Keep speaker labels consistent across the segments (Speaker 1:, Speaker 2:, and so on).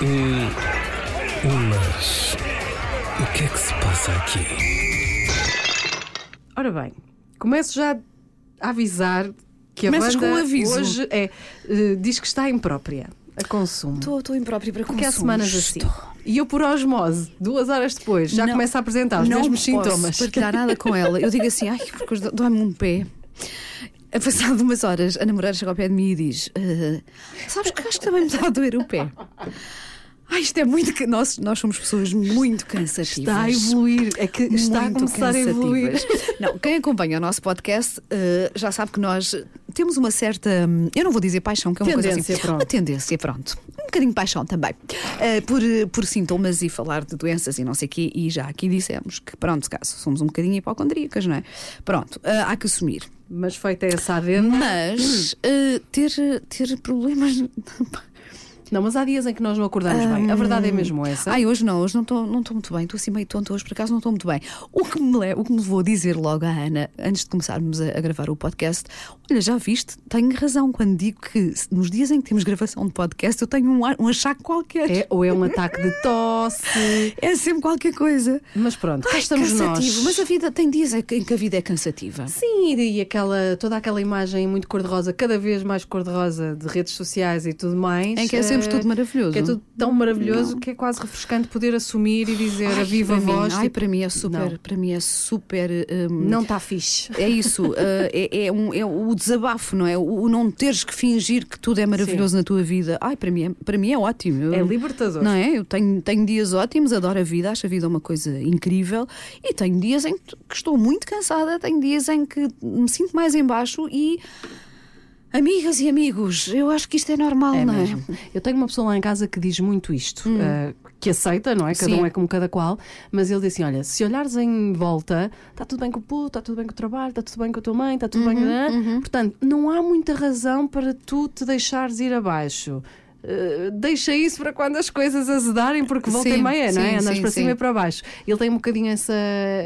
Speaker 1: Hum, mas o que é que se passa aqui?
Speaker 2: Ora bem, começo já a avisar que a
Speaker 3: Começas
Speaker 2: banda
Speaker 3: com um aviso.
Speaker 2: hoje é, eh, diz que está imprópria a consumo.
Speaker 3: Estou imprópria para
Speaker 2: Porque há
Speaker 3: consumo.
Speaker 2: semanas assim.
Speaker 3: Estou.
Speaker 2: E eu, por osmose, duas horas depois, já
Speaker 3: Não-
Speaker 2: começo a apresentar os
Speaker 3: não
Speaker 2: mesmos
Speaker 3: posso
Speaker 2: sintomas.
Speaker 3: partilhar nada com ela. Eu digo assim, ai, porque hoje dói-me um pé. A passado umas horas, a namorada chega ao pé de mim e diz: "Ah, Sabes que acho que também me está a doer o pé. Ai, isto é muito. Nós, nós somos pessoas muito cansativas.
Speaker 2: Está a evoluir, é que está a
Speaker 3: Muito
Speaker 2: começar a evoluir.
Speaker 3: Não, quem acompanha o nosso podcast eh, já sabe que nós temos uma certa, eu não vou dizer paixão, que é uma coisa
Speaker 2: Tendência,
Speaker 3: assim,
Speaker 2: pronto.
Speaker 3: uma tendência, pronto, um bocadinho de paixão também, eh, por, por sintomas e falar de doenças e não sei o quê, e já aqui dissemos que, pronto, caso somos um bocadinho hipocondríacas, não é? Pronto, eh, há que assumir.
Speaker 2: Mas feita essa adenda.
Speaker 3: Mas ter, ter problemas.
Speaker 2: Não, mas há dias em que nós não acordamos bem. A verdade é mesmo essa.
Speaker 3: Ai, hoje não, hoje não estou não muito bem, estou assim meio tonta hoje, por acaso não estou muito bem. O que me, o que me levou a dizer logo à Ana, antes de começarmos a, a gravar o podcast, olha, já viste, tenho razão quando digo que nos dias em que temos gravação de podcast eu tenho um, um achaque qualquer.
Speaker 2: É, ou é um ataque de tosse.
Speaker 3: É sempre qualquer coisa.
Speaker 2: Mas pronto, cá
Speaker 3: Ai,
Speaker 2: estamos
Speaker 3: cansativo,
Speaker 2: nós.
Speaker 3: mas a vida tem dias em que em que a vida é cansativa.
Speaker 2: Sim, e aquela, toda aquela imagem muito cor-de-rosa, cada vez mais cor-de-rosa de redes sociais e tudo mais.
Speaker 3: Em que é sempre
Speaker 2: eh,
Speaker 3: tudo maravilhoso.
Speaker 2: Que é tudo tão maravilhoso que é quase refrescante poder assumir e dizer a
Speaker 3: Ai,
Speaker 2: viva
Speaker 3: para mim-
Speaker 2: voz.
Speaker 3: ai,
Speaker 2: tipo,
Speaker 3: para mim é super,
Speaker 2: Não.
Speaker 3: para mim é super. hum,
Speaker 2: Não está fixe.
Speaker 3: É isso, eh, é, é um- é o desabafo, não é? O, não teres que fingir que tudo é maravilhoso na tua vida. Ai, para mim é, para mim é ótimo. Eu-
Speaker 2: É libertador.
Speaker 3: Não é? Eu tenho, tenho dias ótimos, adoro a vida, acho a vida uma coisa incrível e tenho dias em que estou muito cansada, tenho dias em que me sinto mais em baixo e. Amigas e amigos, eu acho que isto é normal,
Speaker 2: É
Speaker 3: não é?
Speaker 2: mesmo. Eu tenho uma pessoa lá em casa que diz muito isto, eh, que aceita, não é? Cada
Speaker 3: Sim.
Speaker 2: um é como cada qual, mas ele diz assim: olha, se olhares em volta, está tudo bem com o puto, está tudo bem com o trabalho, está tudo bem com a tua mãe, está tudo bem. né? Portanto, não há muita razão para tu te deixares ir abaixo. Eh, deixa isso para quando as coisas azedarem, porque volta
Speaker 3: Sim,
Speaker 2: e meia, não é?
Speaker 3: sim,
Speaker 2: Andas
Speaker 3: sim,
Speaker 2: para cima
Speaker 3: sim.
Speaker 2: e para baixo. Ele tem um bocadinho essa.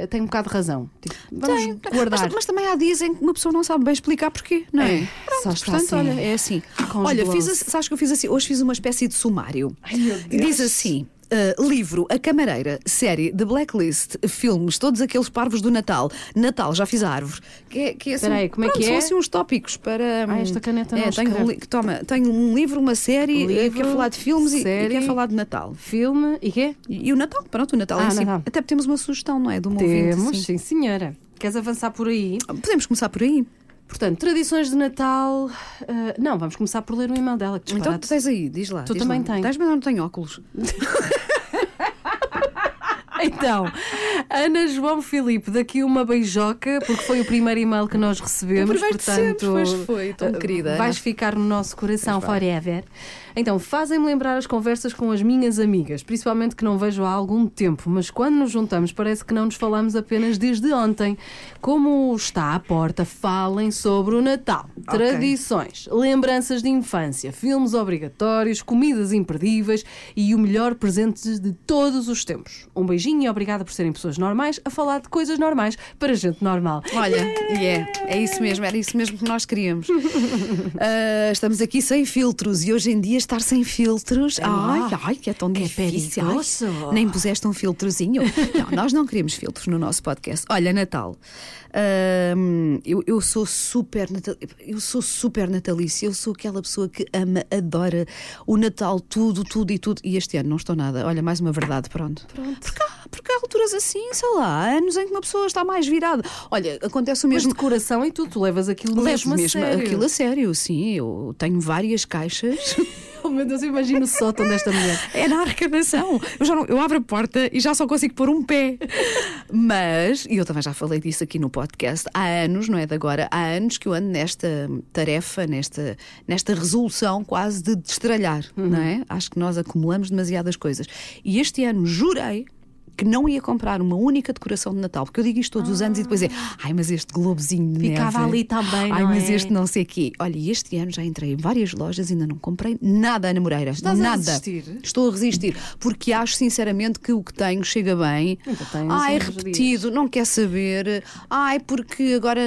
Speaker 2: tem um bocado de razão. Tipo, vamos
Speaker 3: Tem,
Speaker 2: guardar.
Speaker 3: Mas, mas também há dias em que uma pessoa não sabe bem explicar porquê, não é?
Speaker 2: É,
Speaker 3: Pronto, portanto,
Speaker 2: assim.
Speaker 3: olha, é assim. Olha, fiz, sabes que eu fiz assim? Hoje fiz uma espécie de sumário.
Speaker 2: Ai, meu Deus.
Speaker 3: Diz assim. Uh, livro A Camareira, série The Blacklist, filmes, todos aqueles parvos do Natal. Natal, já fiz a árvore. Que é, que é assim,
Speaker 2: Espera aí, como é
Speaker 3: pronto,
Speaker 2: que
Speaker 3: são
Speaker 2: é?
Speaker 3: assim uns tópicos para.
Speaker 2: Ah, esta caneta não
Speaker 3: é, tenho, um Toma, tenho um livro, uma série, eh,
Speaker 2: Livro,
Speaker 3: quer falar de filmes e- e,
Speaker 2: série.
Speaker 3: quer falar de Natal.
Speaker 2: Filme e quê?
Speaker 3: E, e o Natal, pronto, o Natal
Speaker 2: Ah,
Speaker 3: é assim.
Speaker 2: Natal.
Speaker 3: Até temos uma sugestão, não é? De um ouvinte,
Speaker 2: Temos,
Speaker 3: sim.
Speaker 2: sim senhora. Queres avançar por aí?
Speaker 3: Podemos começar por aí.
Speaker 2: Portanto, tradições de Natal. ah, não, vamos começar por ler o e-mail dela. Que
Speaker 3: Então tu tens aí, diz lá.
Speaker 2: Tu
Speaker 3: diz
Speaker 2: também
Speaker 3: lá.
Speaker 2: tens.
Speaker 3: Tens, mas eu não tenho óculos.
Speaker 2: Então, Ana João Filipe, daqui uma beijoca, porque foi o primeiro e-mail que nós recebemos.
Speaker 3: O primeiro
Speaker 2: portanto,
Speaker 3: sempre, pois foi, tão
Speaker 2: ah,
Speaker 3: querida,
Speaker 2: Vais ficar no nosso coração forever. Então, fazem-me lembrar as conversas com as minhas amigas, principalmente que não vejo há algum tempo, mas quando nos juntamos parece que não nos falamos apenas desde ontem. Como está à porta, falem sobre o Natal. Tradições, lembranças de infância, filmes obrigatórios, comidas imperdíveis e o melhor presente de todos os tempos. Um beijinho e obrigada por serem pessoas normais a falar de coisas normais para gente normal.
Speaker 3: Olha, é, é isso mesmo, era isso mesmo que nós queríamos. Ah, estamos aqui sem filtros e hoje em dia estar sem filtros. Ai, ai, que é tão
Speaker 2: Que
Speaker 3: difícil. Ai,
Speaker 2: perigoso.
Speaker 3: nem puseste um filtrozinho. Não, nós não queremos filtros no nosso podcast. Olha, Natal. Ahm, eu, eu sou super natal, eu sou super natalícia, eu sou aquela pessoa que ama, adora o Natal, tudo, tudo e tudo. E este ano não estou nada. Olha, mais uma verdade, pronto. Porque, há, porque há alturas assim, sei lá, há anos em que uma pessoa está mais virada. Olha, acontece o
Speaker 2: Mas
Speaker 3: mesmo
Speaker 2: de coração e tu, tu levas aquilo mesmo,
Speaker 3: mesmo
Speaker 2: a sério.
Speaker 3: aquilo a sério, sim. Eu tenho várias caixas.
Speaker 2: Oh meu Deus, eu imagino o sótão desta mulher.
Speaker 3: É na arrecadação. Eu, já não- eu abro a porta e já só consigo pôr um pé. Mas, e eu também já falei disso aqui no podcast, há anos, não é de agora, há anos que eu ando nesta tarefa, nesta, nesta resolução quase de destralhar, não é? Acho que nós acumulamos demasiadas coisas. E este ano jurei que não ia comprar uma única decoração de Natal, porque eu digo isto todos os anos e depois é, ai, mas este globozinho de
Speaker 2: Ficava
Speaker 3: neve.
Speaker 2: ali também,
Speaker 3: Ai, mas
Speaker 2: é?
Speaker 3: este não sei quê. Olha, e este ano já entrei em várias lojas e ainda não comprei nada, Ana Moreira.
Speaker 2: Estás a
Speaker 3: nada.
Speaker 2: resistir?
Speaker 3: Estou a resistir, porque acho sinceramente que o que tenho chega bem. Ai, repetido, não quer saber. Ai, porque agora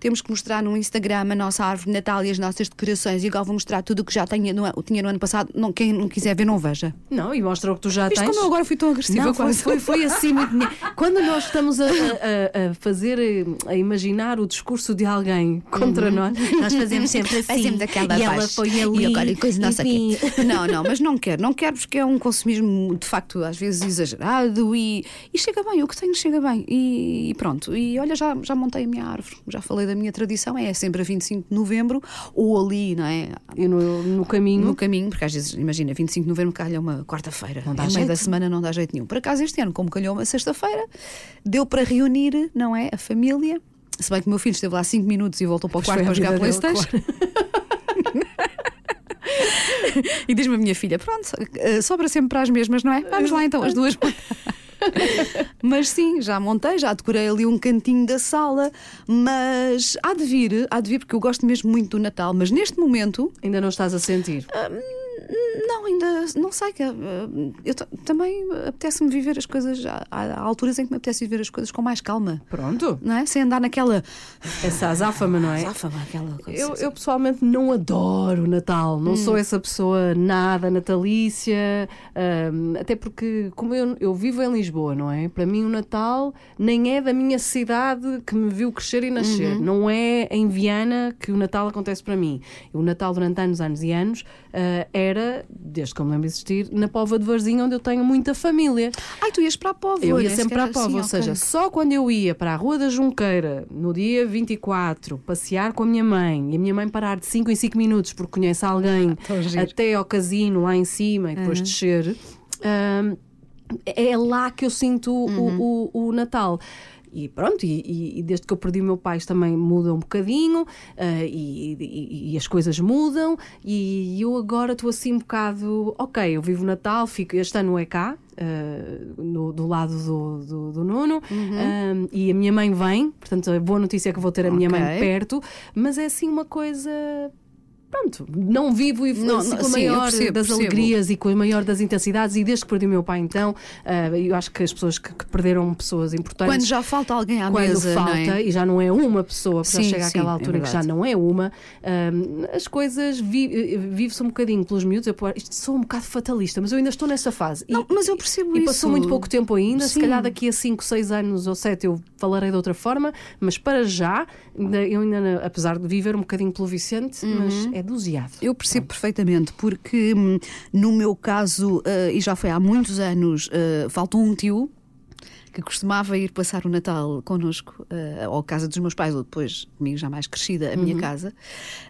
Speaker 3: temos que mostrar no Instagram a nossa árvore de Natal e as nossas decorações e agora vou mostrar tudo o que já tinha no, tinha no ano passado. Não, quem não quiser ver, não veja.
Speaker 2: Não, e mostra o que tu já
Speaker 3: Isto
Speaker 2: tens.
Speaker 3: como eu agora fui tão agressiva
Speaker 2: Não,
Speaker 3: quase.
Speaker 2: foi, foi assim muito. Quando nós estamos a, a- a fazer, a imaginar o discurso de alguém contra nós, nós fazemos sempre assim.
Speaker 3: Fazemos aquela
Speaker 2: e ela foi ali.
Speaker 3: E agora coisa
Speaker 2: enfim.
Speaker 3: quê. Não, não, mas não quero, não quero porque é um consumismo de facto às vezes exagerado e, e chega bem, o que tenho chega bem. E, e pronto, e olha, já, já montei a minha árvore, já falei da minha tradição, é sempre a 25 de novembro ou ali, não é?
Speaker 2: E no, no caminho.
Speaker 3: No caminho, porque às vezes, imagina, 25 de novembro calha uma quarta-feira.
Speaker 2: Não dá
Speaker 3: no meio da semana não dá jeito nenhum. Por acaso este ano, como calhou uma sexta-feira, deu para reunir, não é? A família. Se bem que o meu filho esteve lá 5 minutos e voltou para o
Speaker 2: Pois
Speaker 3: quarto para jogar Playstation. E diz-me a minha filha: pronto, eh, sobra sempre para as mesmas, não é? Vamos lá então, as duas. Mas sim, já montei, já decorei ali um cantinho da sala, mas há de vir, há de vir, porque eu gosto mesmo muito do Natal, mas neste momento
Speaker 2: Ainda não estás a sentir.
Speaker 3: Não, ainda não sei que eh, eu também apetece-me viver as coisas. Há, há alturas em que me apetece viver as coisas com mais calma,
Speaker 2: Pronto.
Speaker 3: não é? Sem andar naquela
Speaker 2: Essa azáfama, não é?
Speaker 3: záfama, aquela coisa.
Speaker 2: Eu, eu pessoalmente não adoro o Natal, não
Speaker 3: Hum.
Speaker 2: sou essa pessoa nada natalícia, hum, até porque, como eu, eu vivo em Lisboa, não é? Para mim, o Natal nem é da minha cidade que me viu crescer e nascer,
Speaker 3: Uhum.
Speaker 2: não é em Viana que o Natal acontece para mim. O Natal, durante anos, anos e anos, ah, era, desde que eu me lembro de existir, na Pova de Varzim, onde eu tenho muita família.
Speaker 3: Ai, tu ias para a Póvoa.
Speaker 2: Eu ia
Speaker 3: nem
Speaker 2: sempre para a
Speaker 3: sequer-
Speaker 2: Póvoa,
Speaker 3: sim,
Speaker 2: ou seja, só quando eu ia para a Rua da Junqueira, no dia 24, passear com a minha mãe, e a minha mãe parar de 5 em 5 minutos porque conhece alguém,
Speaker 3: giro.
Speaker 2: até ao casino lá em cima e depois descer, hum, é lá que eu sinto o-
Speaker 3: Uhum.
Speaker 2: o, o, Natal. E pronto, e, e- desde que eu perdi o meu pai isto também muda um bocadinho ah, e, e- e as coisas mudam e eu agora estou assim um bocado, ok, eu vivo Natal, fico, este ano é cá, ah, no- do lado do, do, do Nuno, ah, e a minha mãe vem, portanto a boa notícia é que vou ter a minha
Speaker 3: Ok.
Speaker 2: mãe perto, mas é assim uma coisa. Pronto, não vivo e
Speaker 3: Não,
Speaker 2: assim, com a
Speaker 3: sim,
Speaker 2: maior
Speaker 3: percebo,
Speaker 2: das
Speaker 3: percebo.
Speaker 2: alegrias e com a maior das intensidades. E desde que perdi o meu pai, então, ah, eu acho que as pessoas que, que perderam pessoas importantes.
Speaker 3: Quando já falta alguém à
Speaker 2: Quando
Speaker 3: mesa,
Speaker 2: falta,
Speaker 3: não é?
Speaker 2: e já não é uma pessoa, porque já
Speaker 3: Sim,
Speaker 2: chega
Speaker 3: sim,
Speaker 2: àquela
Speaker 3: é
Speaker 2: altura que já
Speaker 3: verdade.
Speaker 2: não é uma, hum, as coisas vi- vive-se um bocadinho pelos miúdos. Eu, isto sou um bocado fatalista, mas eu ainda estou nessa fase.
Speaker 3: Não, mas eu percebo
Speaker 2: e
Speaker 3: isso.
Speaker 2: passou muito pouco tempo ainda, se
Speaker 3: Sim.
Speaker 2: calhar daqui a 5, 6 anos ou 7 eu falarei de outra forma, mas para já, eu ainda, apesar de viver um bocadinho pelo Vicente,
Speaker 3: Uhum.
Speaker 2: mas é
Speaker 3: Eu percebo perfeitamente, porque hum, no meu caso, eh, e já foi há muitos anos, eh, faltou um tio que costumava ir passar o Natal connosco, eh, ou à casa dos meus pais, ou depois comigo já mais crescida, a minha casa.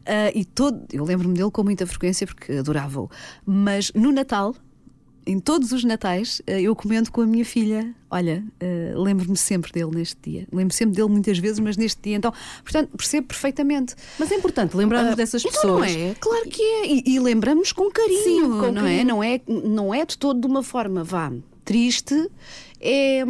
Speaker 3: Eh, e todo, eu lembro-me dele com muita frequência porque adorava-o. Mas no Natal, em todos os Natais, eh, eu comento com a minha filha. Olha, eh, lembro-me sempre dele neste dia. Lembro sempre dele muitas vezes, mas neste dia. Então, portanto, percebo perfeitamente.
Speaker 2: Mas é importante lembrarmos dessas
Speaker 3: Então
Speaker 2: pessoas.
Speaker 3: não é? Claro que é. E, e lembramos com carinho,
Speaker 2: Sim, com
Speaker 3: não, É?
Speaker 2: carinho.
Speaker 3: não é? Não é de todo de uma forma, vá, triste. É,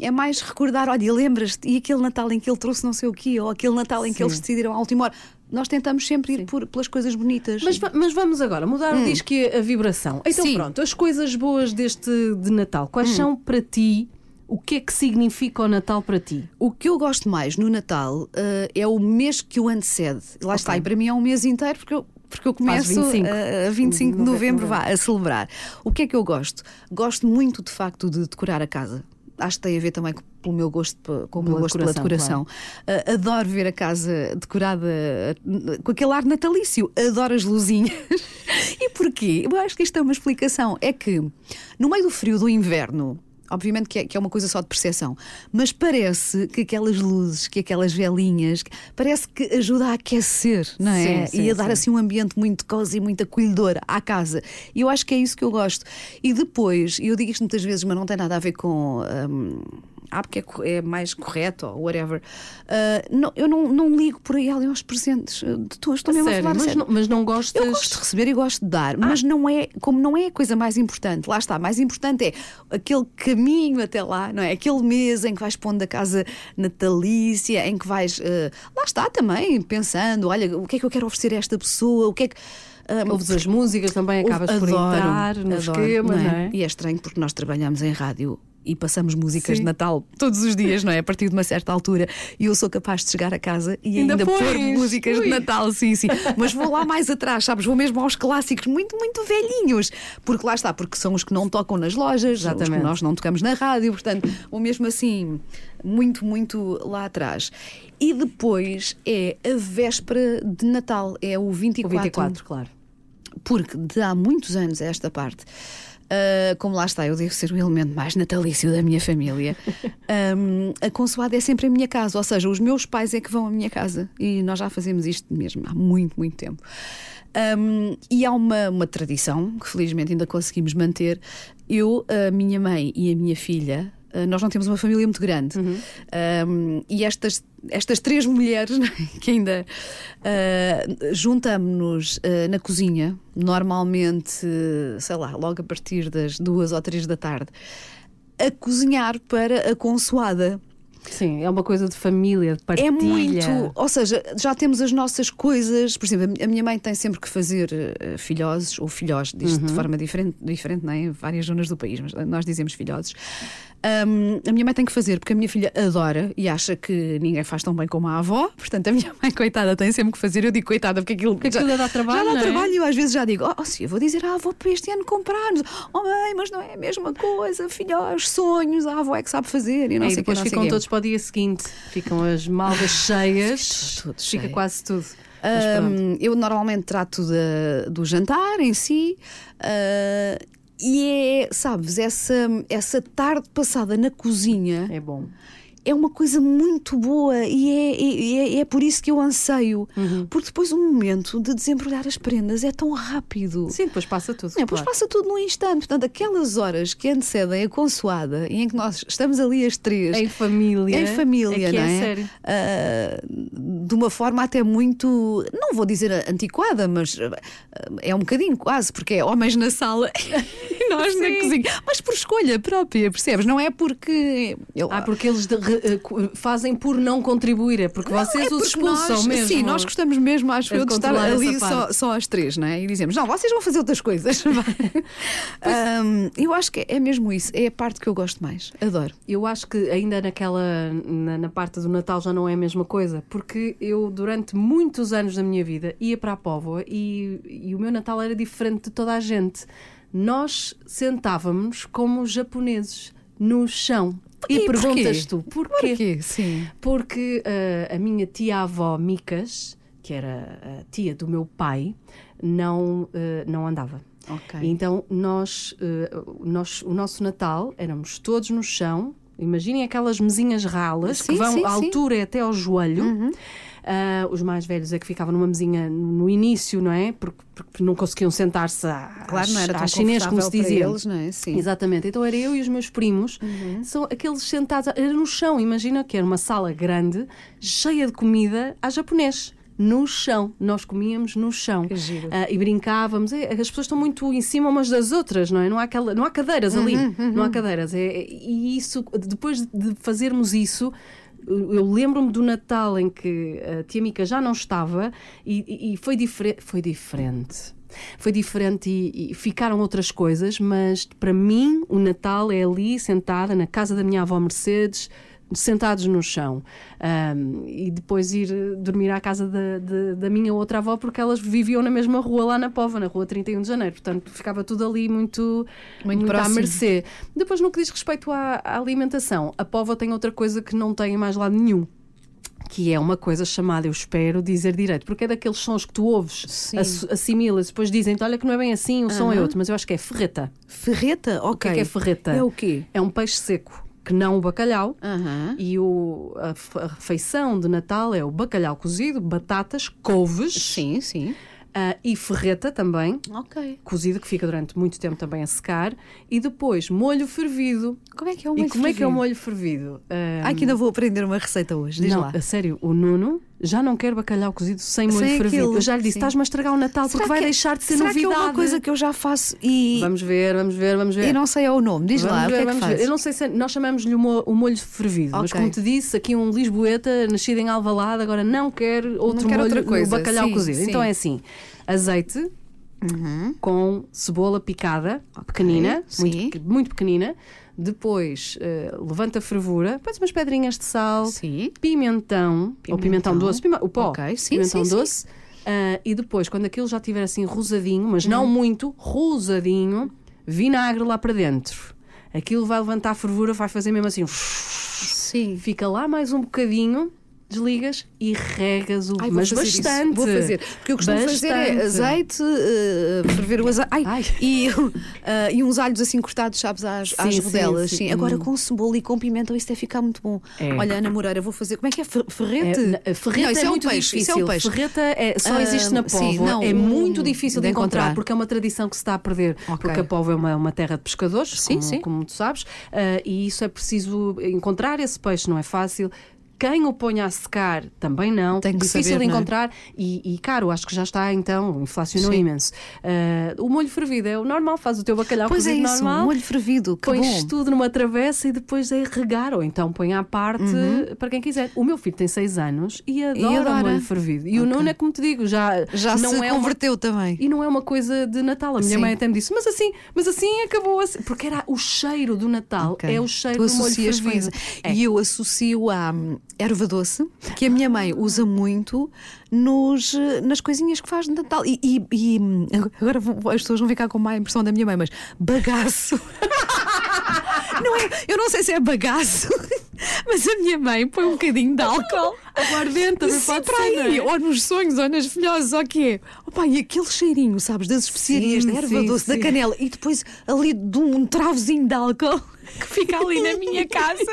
Speaker 3: é mais recordar, olha, lembras-te, e aquele Natal em que ele trouxe não sei o quê, ou aquele Natal em que
Speaker 2: Sim.
Speaker 3: eles decidiram à última hora. Nós tentamos sempre ir por- pelas coisas bonitas.
Speaker 2: Mas, mas vamos agora mudar o disco e a vibração. Então
Speaker 3: Sim.
Speaker 2: pronto, as coisas boas deste de Natal, quais são para ti? O que é que significa o Natal para ti?
Speaker 3: O que eu gosto mais no Natal eh, é o mês que o antecede. Lá está, e para mim é um mês inteiro porque eu, porque eu começo
Speaker 2: 25.
Speaker 3: eh, a 25 de
Speaker 2: Nove-
Speaker 3: novembro
Speaker 2: novembro.
Speaker 3: vá, a celebrar. O que é que eu gosto? Gosto muito de facto de decorar a casa. Acho que tem a ver também com pelo meu gosto, com o meu gosto pela
Speaker 2: decoração,
Speaker 3: decoração. Uh, adoro ver a casa decorada uh, com aquele ar natalício. Adoro as luzinhas. e porquê? Eu acho que isto é uma explicação. É que no meio do frio do inverno. Obviamente que é, que é uma coisa só de percepção, mas parece que aquelas luzes, que aquelas velinhas, parece que ajuda a aquecer, não é?
Speaker 2: Sim, sim,
Speaker 3: e a dar
Speaker 2: sim.
Speaker 3: assim um ambiente muito cozy, muito acolhedor à casa. E eu acho que é isso que eu gosto. E depois, e eu digo isto muitas vezes, mas não tem nada a ver com. hum, ah, porque é, é mais correto ou whatever. Ah, não, eu não, não ligo por aí além aos presentes. Ah, De tu, estou mesmo a
Speaker 2: Sério,
Speaker 3: falar a
Speaker 2: mas,
Speaker 3: sério.
Speaker 2: não, mas não gostas.
Speaker 3: Eu gosto de receber e gosto de dar, mas não é, como não é a coisa mais importante, lá está, mais importante é aquele caminho até lá, não é? Aquele mês em que vais pondo a casa natalícia, em que vais, eh, lá está também, pensando, olha, o que é que eu quero oferecer a esta pessoa, o que é que. ah,
Speaker 2: Ouves as músicas também, acabas por
Speaker 3: Adoro,
Speaker 2: entrar no
Speaker 3: adoro,
Speaker 2: esquema,
Speaker 3: não
Speaker 2: não
Speaker 3: é?
Speaker 2: é?
Speaker 3: E é estranho porque nós trabalhamos em rádio e passamos músicas
Speaker 2: Sim.
Speaker 3: de Natal todos os dias, não é? A partir de uma certa altura. E eu sou capaz de chegar a casa e
Speaker 2: Ainda
Speaker 3: ainda, pôr músicas
Speaker 2: Ui.
Speaker 3: de Natal, sim, sim. Mas vou lá mais atrás, sabes? Vou mesmo aos clássicos muito, muito velhinhos. Porque lá está, porque são os que não tocam nas lojas, os que
Speaker 2: Exatamente.
Speaker 3: nós não tocamos na rádio, portanto, vou mesmo assim, muito, muito lá atrás. E depois é a véspera de Natal, é o
Speaker 2: O
Speaker 3: 24
Speaker 2: 24, claro.
Speaker 3: porque de há muitos anos a esta parte, ah, como lá está, eu devo ser o elemento mais natalício da minha família, ahm, a consoada é sempre a minha casa, ou seja, os meus pais é que vão à minha casa e nós já fazemos isto mesmo há muito, muito tempo. Ahm, e há uma, uma tradição que felizmente ainda conseguimos manter. Eu, a minha mãe e a minha filha, nós não temos uma família muito grande. Ahm, e estas, estas três mulheres não é, que ainda ah, juntamos-nos ah, na cozinha, normalmente, sei lá, logo a partir das duas ou três da tarde, a cozinhar para a consoada.
Speaker 2: Sim, é uma coisa de família, de partilha.
Speaker 3: É muito. Ou seja, já temos as nossas coisas. Por exemplo, a minha mãe tem sempre que fazer filhoses, ou filhós, diz
Speaker 2: Uhum.
Speaker 3: de forma diferente, diferente não é? em várias zonas do país, mas nós dizemos filhoses. Ahm, a minha mãe tem que fazer, porque a minha filha adora e acha que ninguém faz tão bem como a avó. Portanto, a minha mãe, coitada, tem sempre que fazer. Eu digo coitada, porque aquilo,
Speaker 2: Porque aquilo
Speaker 3: já,
Speaker 2: dá trabalho,
Speaker 3: Já dá
Speaker 2: é?
Speaker 3: trabalho e eu às vezes já digo: Oh, sim, eu vou dizer à avó para este ano comprarmos. Oh, mãe, mas não é a mesma coisa, filhós, sonhos, a avó é que sabe fazer. E não sei o que,
Speaker 2: depois
Speaker 3: não
Speaker 2: ficam todos para o dia seguinte. Ficam as malgas cheias.
Speaker 3: Fica tudo
Speaker 2: Fica
Speaker 3: cheio.
Speaker 2: quase tudo.
Speaker 3: Hum, eu normalmente trato da- do jantar em si. ah, e é, sabes, essa, essa tarde passada na cozinha
Speaker 2: É bom.
Speaker 3: É uma coisa muito boa e é, é, é por isso que eu anseio.
Speaker 2: Uhum.
Speaker 3: Porque depois o momento de desembrulhar as prendas é tão rápido.
Speaker 2: Sim, depois passa tudo.
Speaker 3: Não, depois
Speaker 2: claro.
Speaker 3: passa tudo num instante. Portanto, aquelas horas que antecedem a consoada e em que nós estamos ali as três.
Speaker 2: Em família.
Speaker 3: Em família,
Speaker 2: é que
Speaker 3: não
Speaker 2: é?
Speaker 3: é?
Speaker 2: sério.
Speaker 3: Ah, de uma forma até muito, não vou dizer antiquada, mas ah, é um bocadinho quase, porque é homens na sala e nós na
Speaker 2: Sim.
Speaker 3: cozinha. Mas por escolha própria, percebes? Não é porque. Eu,
Speaker 2: Ah, porque eles fazem por não contribuir, é porque
Speaker 3: Não,
Speaker 2: vocês
Speaker 3: é
Speaker 2: os expulsam
Speaker 3: nós,
Speaker 2: mesmo.
Speaker 3: Sim, nós gostamos mesmo, acho
Speaker 2: É
Speaker 3: eu,
Speaker 2: de
Speaker 3: estar ali só, só às três, não é? E dizemos, não, vocês vão fazer outras coisas. Ahm, eu acho que é mesmo isso, é a parte que eu gosto mais. Adoro.
Speaker 2: Eu acho que ainda naquela na, na parte do Natal já não é a mesma coisa, porque eu durante muitos anos da minha vida ia para a Póvoa e, e o meu Natal era diferente de toda a gente. Nós sentávamos como japoneses no chão. E,
Speaker 3: E porquê?
Speaker 2: perguntas tu, porquê?
Speaker 3: Porquê? Sim.
Speaker 2: Porque ah, a minha tia-avó Micas, que era a tia do meu pai, não, ah, não andava.
Speaker 3: Ok.
Speaker 2: E Então nós, ah, nós, o nosso Natal éramos todos no chão. Imaginem aquelas mesinhas ralas
Speaker 3: Sim,
Speaker 2: que vão
Speaker 3: sim,
Speaker 2: à.
Speaker 3: Uhum.
Speaker 2: altura até ao joelho. Ah, os mais velhos é que ficavam numa mesinha no início, não é? Porque, porque não conseguiam sentar-se à,
Speaker 3: Claro, não era tão
Speaker 2: chinês, como se dizia.
Speaker 3: eles, não é? Sim.
Speaker 2: Exatamente. Então era eu e os meus primos,
Speaker 3: Uhum.
Speaker 2: são aqueles sentados, era no chão. Imagina que era uma sala grande, cheia de comida a japonês. No chão, nós comíamos no chão. Ah, e brincávamos. É, as pessoas estão muito em cima umas das outras, não é? Não há, aquela, não há cadeiras ali,
Speaker 3: Uhum,
Speaker 2: não há cadeiras. É- e isso, depois de fazermos isso, eu lembro-me do Natal em que a tia Mica já não estava e, e- foi, difere foi diferente. Foi diferente e, e ficaram outras coisas, mas para mim o Natal é ali, sentada na casa da minha avó Mercedes, sentados no chão. Ahm, e depois ir eh, dormir à casa da, da, da minha outra avó, porque elas viviam na mesma rua lá na Pova, na rua 31 de Janeiro. Portanto, ficava tudo ali muito,
Speaker 3: Muito
Speaker 2: à
Speaker 3: próximo.
Speaker 2: mercê. Depois, no que diz respeito à, à alimentação, a Pova tem outra coisa que não tem em mais lado nenhum. Que é uma coisa chamada, eu espero dizer direito, porque é daqueles sons que tu ouves,
Speaker 3: Sim.
Speaker 2: ass- assimilas, depois dizem-te: olha que não é bem assim, o som é outro, mas eu acho que é ferreta.
Speaker 3: Ferreta? Ok.
Speaker 2: O que é, que é ferreta?
Speaker 3: É o quê?
Speaker 2: É um peixe seco, que não o bacalhau.
Speaker 3: Aham.
Speaker 2: E o, a, refeição de Natal é o bacalhau cozido, batatas, couves,
Speaker 3: Sim, sim.
Speaker 2: Ah, e ferreta também,
Speaker 3: Ok.
Speaker 2: cozido, que fica durante muito tempo também a secar. E depois molho fervido.
Speaker 3: Como é que é o
Speaker 2: e
Speaker 3: molho
Speaker 2: como é que é o
Speaker 3: fervido?
Speaker 2: molho fervido? Ah,
Speaker 3: Ai, que ainda vou aprender uma receita hoje. Diz
Speaker 2: não,
Speaker 3: lá.
Speaker 2: a sério, o Nuno já não quer bacalhau cozido sem molho
Speaker 3: Sem
Speaker 2: fervido.
Speaker 3: aquilo,
Speaker 2: Eu já lhe disse: estás-me a estragar o Natal porque
Speaker 3: Será
Speaker 2: vai
Speaker 3: que é-
Speaker 2: deixar de ser
Speaker 3: será
Speaker 2: novidade.
Speaker 3: que é uma coisa que eu já faço e,
Speaker 2: Vamos ver, vamos ver, vamos ver.
Speaker 3: e não sei é o nome? Diz
Speaker 2: Vamos
Speaker 3: lá,
Speaker 2: ver,
Speaker 3: o que é que faz?
Speaker 2: ver. Eu não sei se nós chamamos-lhe o, mo- o molho fervido, mas
Speaker 3: Ok.
Speaker 2: como te disse, aqui um Lisboeta nascido em Alvalade agora não quer outro
Speaker 3: quer
Speaker 2: molho
Speaker 3: outra
Speaker 2: no
Speaker 3: coisa,
Speaker 2: bacalhau
Speaker 3: sim,
Speaker 2: cozido.
Speaker 3: sim.
Speaker 2: Então é assim: azeite
Speaker 3: Uhum.
Speaker 2: com cebola picada, pequenina,
Speaker 3: sim.
Speaker 2: muito, muito pequenina. Depois eh, levanta a fervura, pões umas pedrinhas de sal,
Speaker 3: Sim.
Speaker 2: pimentão, ou pimentão
Speaker 3: Pimentão.
Speaker 2: doce, pima- o pó,
Speaker 3: Ok, sim,
Speaker 2: pimentão
Speaker 3: sim,
Speaker 2: doce. Ah, e depois, quando aquilo já estiver assim rosadinho, mas
Speaker 3: Uhum.
Speaker 2: não muito, rosadinho, vinagre lá para dentro. Aquilo vai levantar a fervura, vai fazer mesmo assim.
Speaker 3: Sim.
Speaker 2: Fica lá mais um bocadinho, desligas e regas o.
Speaker 3: Ai, vou
Speaker 2: mas
Speaker 3: fazer isso.
Speaker 2: bastante.
Speaker 3: Vou fazer. Porque eu costumo fazer é
Speaker 2: Bastante.
Speaker 3: azeite, eh, ferver o azeite. Ai,
Speaker 2: Ai.
Speaker 3: E, eh, e uns alhos assim cortados, sabes, às, às
Speaker 2: Sim,
Speaker 3: rodelas.
Speaker 2: sim,
Speaker 3: Sim,
Speaker 2: sim.
Speaker 3: Agora
Speaker 2: Hum.
Speaker 3: com cebola e com pimenta, isso deve ficar muito bom.
Speaker 2: É.
Speaker 3: Olha, Ana Moreira, vou fazer. Como é que é? Fer- Ferrete?
Speaker 2: É, na- ferreta
Speaker 3: Não, isso
Speaker 2: é,
Speaker 3: um
Speaker 2: muito
Speaker 3: peixe,
Speaker 2: difícil.
Speaker 3: Isso é um peixe.
Speaker 2: Ferreta é- só
Speaker 3: Ah,
Speaker 2: existe na
Speaker 3: sim,
Speaker 2: Póvoa.
Speaker 3: não,
Speaker 2: é
Speaker 3: um-
Speaker 2: muito difícil de,
Speaker 3: de
Speaker 2: encontrar,
Speaker 3: encontrar.
Speaker 2: porque é uma tradição que se está a perder.
Speaker 3: Ok.
Speaker 2: Porque a Póvoa é uma, uma terra de pescadores,
Speaker 3: Sim,
Speaker 2: como,
Speaker 3: sim.
Speaker 2: como tu sabes, ah, e isso é preciso encontrar esse peixe, não é fácil. Quem o ponha a secar também não.
Speaker 3: Tem que
Speaker 2: Difícil
Speaker 3: saber,
Speaker 2: de
Speaker 3: é?
Speaker 2: encontrar e, e caro, acho que já está então, inflacionou
Speaker 3: Sim.
Speaker 2: imenso. Ah, o molho fervido é o normal, faz o teu bacalhau
Speaker 3: Pois é isso,
Speaker 2: normal.
Speaker 3: molho fervido. Que
Speaker 2: Pões
Speaker 3: bom.
Speaker 2: tudo numa travessa e depois é regar, ou então põe à parte para quem quiser. O meu filho tem 6 anos e adora,
Speaker 3: Uhum. adora.
Speaker 2: molho fervido. E o Nuno é como te digo, já,
Speaker 3: Já
Speaker 2: não
Speaker 3: se
Speaker 2: é uma-
Speaker 3: converteu também.
Speaker 2: E não é uma coisa de Natal. A minha
Speaker 3: Sim.
Speaker 2: mãe até me disse, mas assim, mas assim acabou assim. Porque era o cheiro do Natal,
Speaker 3: Ok.
Speaker 2: é o cheiro
Speaker 3: tu
Speaker 2: do molho fervido. É.
Speaker 3: E eu associo à hum, erva doce, que a minha mãe usa muito nos, nas coisinhas que faz de Natal. E, e- e, agora as pessoas vão ficar com má impressão da minha mãe, mas bagaço. Não é, eu não sei se é bagaço, mas a minha mãe põe um bocadinho de álcool.
Speaker 2: Aguardente, também
Speaker 3: Sim,
Speaker 2: pode
Speaker 3: para
Speaker 2: ser,
Speaker 3: aí,
Speaker 2: é?
Speaker 3: ou nos sonhos, ou nas filhosas, ou o que é. Opa, e aquele cheirinho, sabes, das especiarias,
Speaker 2: Sim,
Speaker 3: da erva
Speaker 2: sim,
Speaker 3: doce, da
Speaker 2: sim.
Speaker 3: canela, e depois ali de um travozinho de álcool que fica ali na minha casa.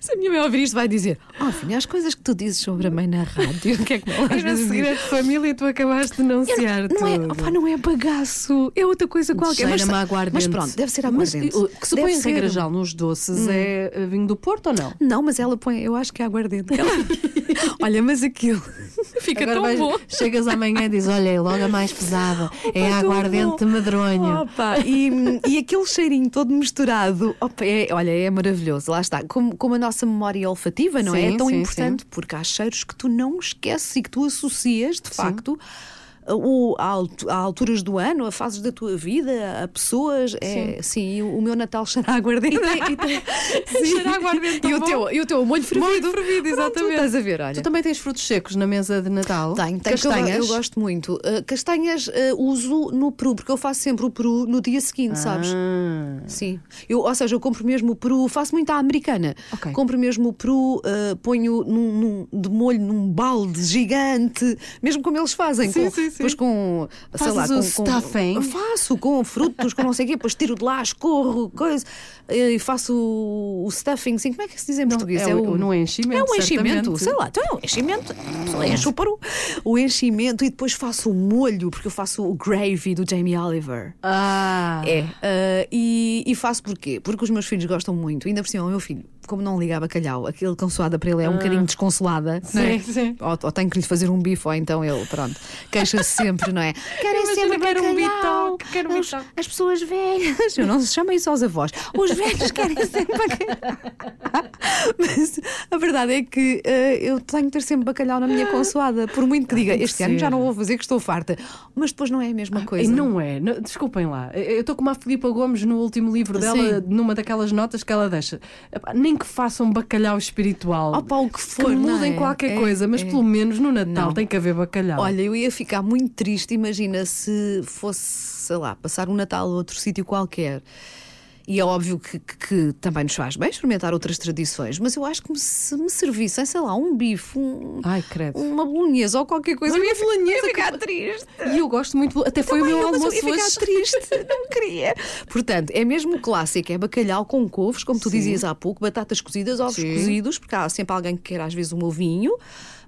Speaker 3: Se a minha mãe ouvir isto, vai dizer: Oh, filha, as coisas que tu dizes sobre a mãe na rádio, o que é que ela às
Speaker 2: Era
Speaker 3: diz?
Speaker 2: segredo de família e tu acabaste de denunciar
Speaker 3: Não é, opa, não é bagaço, é outra coisa qualquer. Mas,
Speaker 2: a
Speaker 3: mas pronto, deve ser
Speaker 2: Mas,
Speaker 3: aguardente.
Speaker 2: o que se
Speaker 3: Deve
Speaker 2: põe
Speaker 3: ser. Hum.
Speaker 2: regra geral nos doces é eh, vinho do Porto ou não?
Speaker 3: Não, mas ela põe, eu acho que é aguardente. Ela- Olha, mas aquilo fica
Speaker 2: Agora
Speaker 3: tão
Speaker 2: vais-
Speaker 3: bom.
Speaker 2: chegas amanhã e dizes: Olha, é logo a mais pesada, é a aguardente
Speaker 3: bom.
Speaker 2: medronho.
Speaker 3: Opa, e, e aquele cheirinho todo misturado, opa, é, olha, é maravilhoso. Lá está. Como, como a nossa memória olfativa, não é?
Speaker 2: Sim,
Speaker 3: É tão
Speaker 2: sim,
Speaker 3: importante porque há cheiros que tu não esqueces e que tu associas, de facto. O, a, altu- a alturas do ano, a fases da tua vida, a pessoas, é, sim, e o, meu Natal a aguardente. Sim.
Speaker 2: A aguardente tão
Speaker 3: e, o teu, e o teu molho fervido.
Speaker 2: Molho fervido,
Speaker 3: Pronto,
Speaker 2: exatamente.
Speaker 3: Estás a ver, olha.
Speaker 2: Tu também tens frutos secos na mesa de Natal?
Speaker 3: Tenho, tenho,
Speaker 2: Castanhas?
Speaker 3: Eu, eu gosto muito. Uh, castanhas uh, uso no peru, porque eu faço sempre o peru no dia seguinte, sabes?
Speaker 2: Ah.
Speaker 3: Sim. Eu, ou seja, eu compro mesmo o peru, faço muito à americana.
Speaker 2: Ok.
Speaker 3: Compro mesmo o peru, uh, ponho num, num- de molho num balde gigante, mesmo como eles fazem.
Speaker 2: Sim,
Speaker 3: com,
Speaker 2: sim, sim.
Speaker 3: Depois com, sei lá, com,
Speaker 2: o stuffing?
Speaker 3: Faço com frutos, com não sei o quê, depois tiro de lá, escorro, coisa, e faço o, o stuffing, sim. Como é que se diz em português?
Speaker 2: é o- não é enchimento,
Speaker 3: É um enchimento, sei lá, então é um enchimento. Enche o peru. O enchimento e depois faço o molho, porque eu faço o gravy do Jamie Oliver.
Speaker 2: Ah.
Speaker 3: É, ah, e, e faço porquê? Porque os meus filhos gostam muito, ainda por cima o meu filho, como não liga a bacalhau, aquele consoada para ele é um bocadinho desconsolada, é?
Speaker 2: Ah. Sim, sim.
Speaker 3: Ou, ou tenho que lhe fazer um bife, ou então ele, pronto, queixa-se sempre, não é? Querem sempre
Speaker 2: quero um
Speaker 3: bacalhau.
Speaker 2: bitoque, quero um
Speaker 3: as,
Speaker 2: bitoque.
Speaker 3: as pessoas velhas, eu não se chama isso aos avós, os velhos querem sempre bacalhau. Mas a verdade é que eh, eu tenho que ter sempre bacalhau na minha consoada, por muito que diga,
Speaker 2: tem que
Speaker 3: este ano já não vou fazer que estou farta, mas depois não é a mesma coisa.
Speaker 2: E não é, não- desculpem lá. Eu estou como a Filipa Gomes no último livro dela,
Speaker 3: Sim.
Speaker 2: numa daquelas notas que ela deixa. Epá, Que façam bacalhau espiritual.
Speaker 3: Opa, o que for,
Speaker 2: que mudem
Speaker 3: é?
Speaker 2: qualquer
Speaker 3: É,
Speaker 2: coisa, mas
Speaker 3: é.
Speaker 2: pelo menos no Natal
Speaker 3: Não.
Speaker 2: tem que haver bacalhau.
Speaker 3: Olha, eu ia ficar muito triste, imagina se fosse, sei lá, passar um Natal a outro sítio qualquer. E é óbvio que, que- que também nos faz bem experimentar outras tradições, mas eu acho que se me servissem, sei lá, um bife, um-
Speaker 2: Ai, credo.
Speaker 3: uma bolonhesa ou qualquer coisa, eu ia, fi- eu ia ficar triste.
Speaker 2: E eu gosto muito, até foi
Speaker 3: Também
Speaker 2: o meu
Speaker 3: eu, mas eu
Speaker 2: almoço
Speaker 3: ia ficar
Speaker 2: hoje.
Speaker 3: triste, não queria. Portanto, é mesmo clássico, é bacalhau com couves, como tu dizias há pouco, batatas cozidas, ovos
Speaker 2: Sim.
Speaker 3: cozidos, porque há sempre alguém que quer às vezes um ovinho.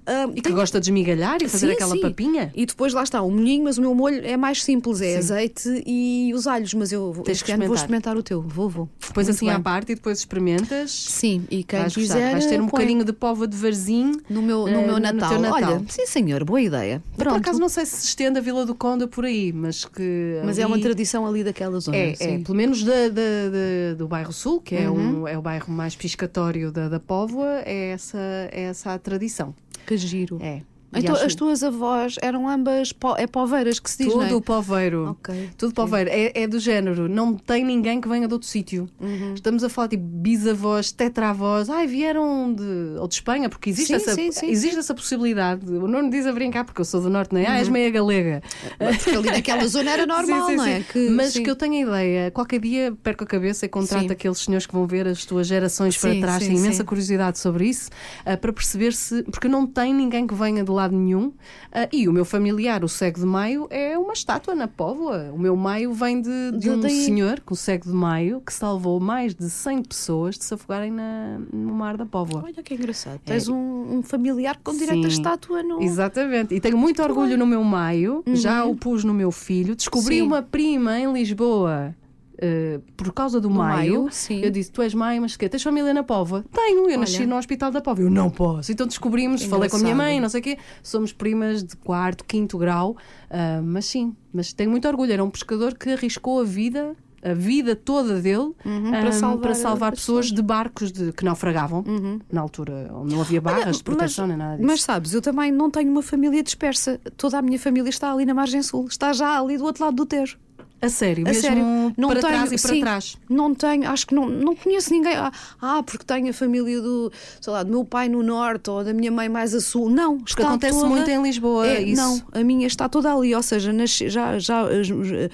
Speaker 3: Ah,
Speaker 2: E que
Speaker 3: tenho-
Speaker 2: gosta de esmigalhar e fazer
Speaker 3: Sim,
Speaker 2: aquela
Speaker 3: sim.
Speaker 2: papinha.
Speaker 3: E depois lá está o molhinho, mas o meu molho é mais simples, é azeite e os alhos. Mas eu vou-
Speaker 2: Tens
Speaker 3: este ano vou
Speaker 2: experimentar.
Speaker 3: o teu, vou, vou.
Speaker 2: Depois
Speaker 3: Muito
Speaker 2: assim
Speaker 3: bem.
Speaker 2: à parte e depois experimentas.
Speaker 3: Sim, e quem
Speaker 2: Vais gostar.
Speaker 3: quiser.
Speaker 2: Vais ter um
Speaker 3: põe
Speaker 2: bocadinho de pova de varzim
Speaker 3: no meu, no meu
Speaker 2: no
Speaker 3: Natal.
Speaker 2: teu Natal.
Speaker 3: Olha, sim senhor, boa ideia.
Speaker 2: Por
Speaker 3: Pronto.
Speaker 2: acaso não sei se se estende a Vila do Conde por aí, mas que.
Speaker 3: Mas é
Speaker 2: ali-
Speaker 3: uma tradição ali daquela zona.
Speaker 2: É, é,
Speaker 3: sim.
Speaker 2: pelo menos da, da- da- do bairro Sul, que é,
Speaker 3: Uhum.
Speaker 2: um, é o bairro mais piscatório da, da Póvoa, é essa, é essa a tradição.
Speaker 3: Que giro.
Speaker 2: É.
Speaker 3: Então,
Speaker 2: acho
Speaker 3: as tuas avós eram ambas po é poveiras que se diz, não é?
Speaker 2: Tudo poveiro.
Speaker 3: Ok,
Speaker 2: Tudo poveiro. É, é do género. Não tem ninguém que venha de outro sítio.
Speaker 3: Uhum.
Speaker 2: Estamos a falar de bisavós, tetravós. Ai, vieram de, ou de Espanha, porque existe,
Speaker 3: Sim,
Speaker 2: essa,
Speaker 3: sim, sim,
Speaker 2: existe essa possibilidade. O Nuno diz a brincar, porque eu sou do Norte, não é? Ah, és meia galega.
Speaker 3: Porque ali naquela zona era normal, não é? Que,
Speaker 2: Mas que eu tenho a ideia, qualquer dia perco a cabeça e contrato aqueles senhores que vão ver as tuas gerações para trás, têm imensa curiosidade sobre isso, ah, para perceber se. Porque não tem ninguém que venha de lado nenhum. ah, e o meu familiar, o cego de maio, é uma estátua na Póvoa. O meu maio vem de, de
Speaker 3: De-
Speaker 2: um
Speaker 3: daí.
Speaker 2: senhor, com o cego de maio, que salvou mais de 100 pessoas de se afogarem na- no mar da Póvoa.
Speaker 3: Olha que engraçado. Tens um, um familiar com direito
Speaker 2: É.
Speaker 3: A estátua no.
Speaker 2: Exatamente. E tenho muito orgulho no meu maio, já
Speaker 3: Uhum.
Speaker 2: o pus no meu filho. Descobri
Speaker 3: Sim.
Speaker 2: uma prima em Lisboa. Eh, por causa do
Speaker 3: No
Speaker 2: maio,
Speaker 3: maio,
Speaker 2: eu disse: Tu és maio, mas que tens família na Póvoa? Tenho, eu nasci
Speaker 3: Olha.
Speaker 2: no Hospital da Póvoa. Eu não posso. Então descobrimos, falei com a minha
Speaker 3: Engraçado.
Speaker 2: mãe, não sei o quê, somos primas de quarto, quinto grau, ah, mas sim, mas tenho muito orgulho. Era um pescador que arriscou a vida. A vida toda dele
Speaker 3: Uhum,
Speaker 2: ah,
Speaker 3: para salvar
Speaker 2: para salvar
Speaker 3: as
Speaker 2: pessoas
Speaker 3: pessoas. Uhum.
Speaker 2: de barcos de, que naufragavam. Na altura, onde não havia barras de proteção nem nada disso.
Speaker 3: mas sabes, eu também não tenho uma família dispersa. Toda a minha família está ali na margem sul. Está já ali do outro lado do Tejo.
Speaker 2: A sério,
Speaker 3: A
Speaker 2: mesmo
Speaker 3: sério, não
Speaker 2: para
Speaker 3: tenho,
Speaker 2: trás e para
Speaker 3: sim,
Speaker 2: trás.
Speaker 3: Não tenho, acho que não, não conheço ninguém. Ah, ah, porque tenho a família do, sei lá, do meu pai no norte ou da minha mãe mais a sul. Não,
Speaker 2: Porque
Speaker 3: está
Speaker 2: acontece
Speaker 3: toda-
Speaker 2: muito em Lisboa.
Speaker 3: É,
Speaker 2: isso.
Speaker 3: Não, a minha está toda ali, ou seja, já, já, já-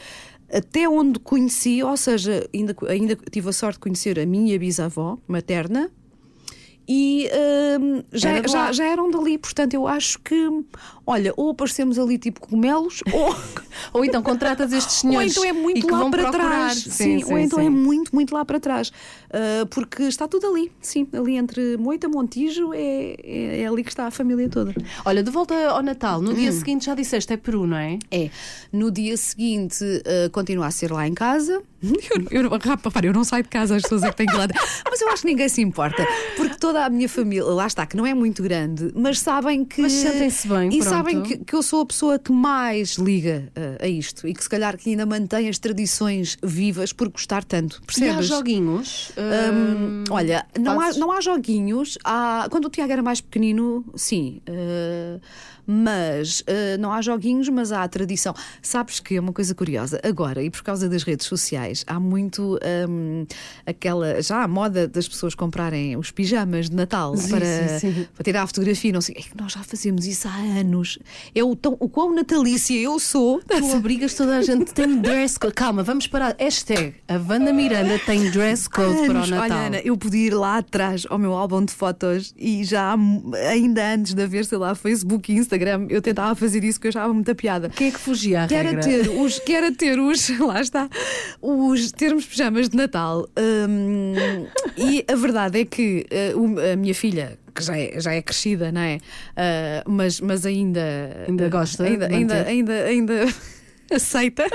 Speaker 3: até onde conheci, ou seja, ainda, ainda tive a sorte de conhecer a minha bisavó materna. E hum, já,
Speaker 2: Era
Speaker 3: já, já eram dali, portanto eu acho que, olha, ou aparecemos ali tipo cogumelos, ou,
Speaker 2: Ou então contratas estes
Speaker 3: ou
Speaker 2: senhores
Speaker 3: então é muito lá para
Speaker 2: procurar.
Speaker 3: trás. Sim, ou então é muito, muito lá para trás. Ah, porque está tudo ali, sim, ali entre Moita, Montijo, é, é, é ali que está a família toda.
Speaker 2: Olha, de volta ao Natal, no
Speaker 3: Hum.
Speaker 2: dia seguinte já disseste é Peru, não é?
Speaker 3: É, no dia seguinte uh, continua a ser lá em casa. Eu, eu, rapaz, eu não saio de casa, as pessoas é que têm que ir lá. Mas eu acho que ninguém se importa, porque toda a minha família, lá está, que não é muito grande, mas sabem que.
Speaker 2: Mas sentem-se bem,
Speaker 3: E
Speaker 2: pronto.
Speaker 3: sabem que, que eu sou a pessoa que mais liga uh, a isto e que se calhar que ainda mantém as tradições vivas por gostar tanto.
Speaker 2: E há
Speaker 3: Percebes?
Speaker 2: joguinhos.
Speaker 3: Hum, olha, não há, não há joguinhos. Há, quando o Tiago era mais pequenino, sim. eh, mas eh, não há joguinhos, mas há a tradição. Sabes que é uma coisa curiosa. Agora, e por causa das redes sociais, há muito hum, aquela. Já a moda das pessoas comprarem os pijamas de Natal
Speaker 2: Sim,
Speaker 3: para,
Speaker 2: sim, sim.
Speaker 3: para tirar a fotografia. Não sei, é que nós já fazemos isso há anos. É o, tão, o quão natalícia eu sou.
Speaker 2: Tu obrigas toda a gente, tem dress code. Calma, vamos parar. Hashtag, a Wanda Miranda tem dress code para o
Speaker 3: Anos.
Speaker 2: Natal.
Speaker 3: Olha, Ana, eu podia ir lá atrás ao meu álbum de fotos e já, há- ainda antes de haver, sei lá, Facebook e Instagram, eu tentava fazer isso que eu achava muita piada.
Speaker 2: Quem é que fugia à
Speaker 3: Que era,
Speaker 2: regra?
Speaker 3: ter os, que era ter os, lá está, os termos pijamas de Natal. Hum, e a verdade é que uh, a minha filha, que já é, já é crescida, não é? Uh, mas, mas ainda.
Speaker 2: Ainda gosta
Speaker 3: Ainda, ainda, ainda, ainda aceita.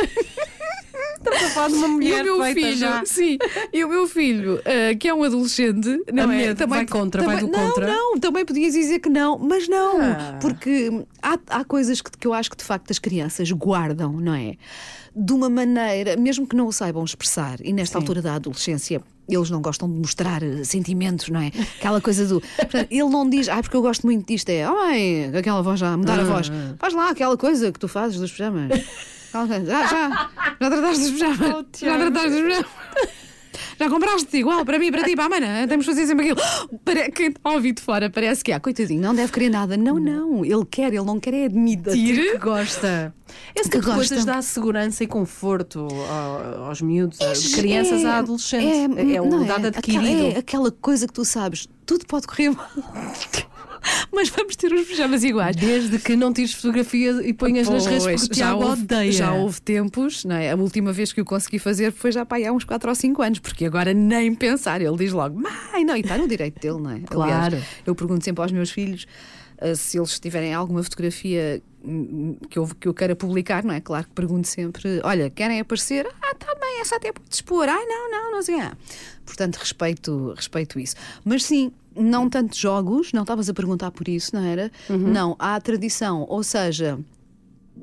Speaker 2: Estamos a falar de uma
Speaker 3: E
Speaker 2: mulher
Speaker 3: o meu filho,
Speaker 2: já.
Speaker 3: sim, e o meu filho, ah, que é um adolescente, não
Speaker 2: A
Speaker 3: é?
Speaker 2: medo, vai contra, vai do
Speaker 3: não,
Speaker 2: contra?
Speaker 3: Não, também podias dizer que não, mas não,
Speaker 2: Ah.
Speaker 3: porque há, há coisas que, que eu acho que de facto as crianças guardam, não é? De uma maneira, mesmo que não o saibam expressar, e nesta altura da adolescência. Eles não gostam de mostrar eh, sentimentos, não é? Aquela coisa do. Portanto, ele não diz, ai, porque eu gosto muito disto, é, ai, aquela voz já, mudar a voz.
Speaker 2: Ah.
Speaker 3: Faz lá aquela coisa que tu fazes dos pijamas. Já, já, já trataste dos pijamas. já
Speaker 2: Tiago.
Speaker 3: trataste dos pijamas. Já compraste igual para mim, para ti, para a mana. Temos de fazer sempre aquilo. Para a ouvir de fora, parece que há, coitadinho, não deve querer nada. Não, não. Ele quer, ele não quer é admitir.
Speaker 2: que gosta. Esse
Speaker 3: Que
Speaker 2: tipo de coisas dá segurança e conforto ao- aos miúdos,
Speaker 3: É,
Speaker 2: de crianças
Speaker 3: é,
Speaker 2: a adolescentes. É, um
Speaker 3: não
Speaker 2: dado
Speaker 3: é?
Speaker 2: adquirido.
Speaker 3: É aquela coisa que tu sabes, tudo pode correr mal. Mas vamos ter os pijamas iguais.
Speaker 2: Desde que não tires fotografia e ponhas nas redes
Speaker 3: Pois,
Speaker 2: porque o Tiago
Speaker 3: houve,
Speaker 2: odeia.
Speaker 3: já houve tempos, não é? A última vez que o consegui fazer foi já pá, há uns 4 ou 5 anos, porque agora nem pensar. Ele diz logo, mãe, não, e está no direito dele, não é?
Speaker 2: Claro.
Speaker 3: Aliás, eu pergunto sempre aos meus filhos. Uh, se eles tiverem alguma fotografia hum, que eu, que eu queira publicar, não é? Claro que pergunto sempre: olha, querem aparecer? Ah, tá bem, essa até pode expor. Ai, não, não, não sei. Ah. Portanto, respeito, respeito isso. Mas sim, não tanto jogos, não estavas a perguntar por isso, não era? Não, há a tradição, ou seja.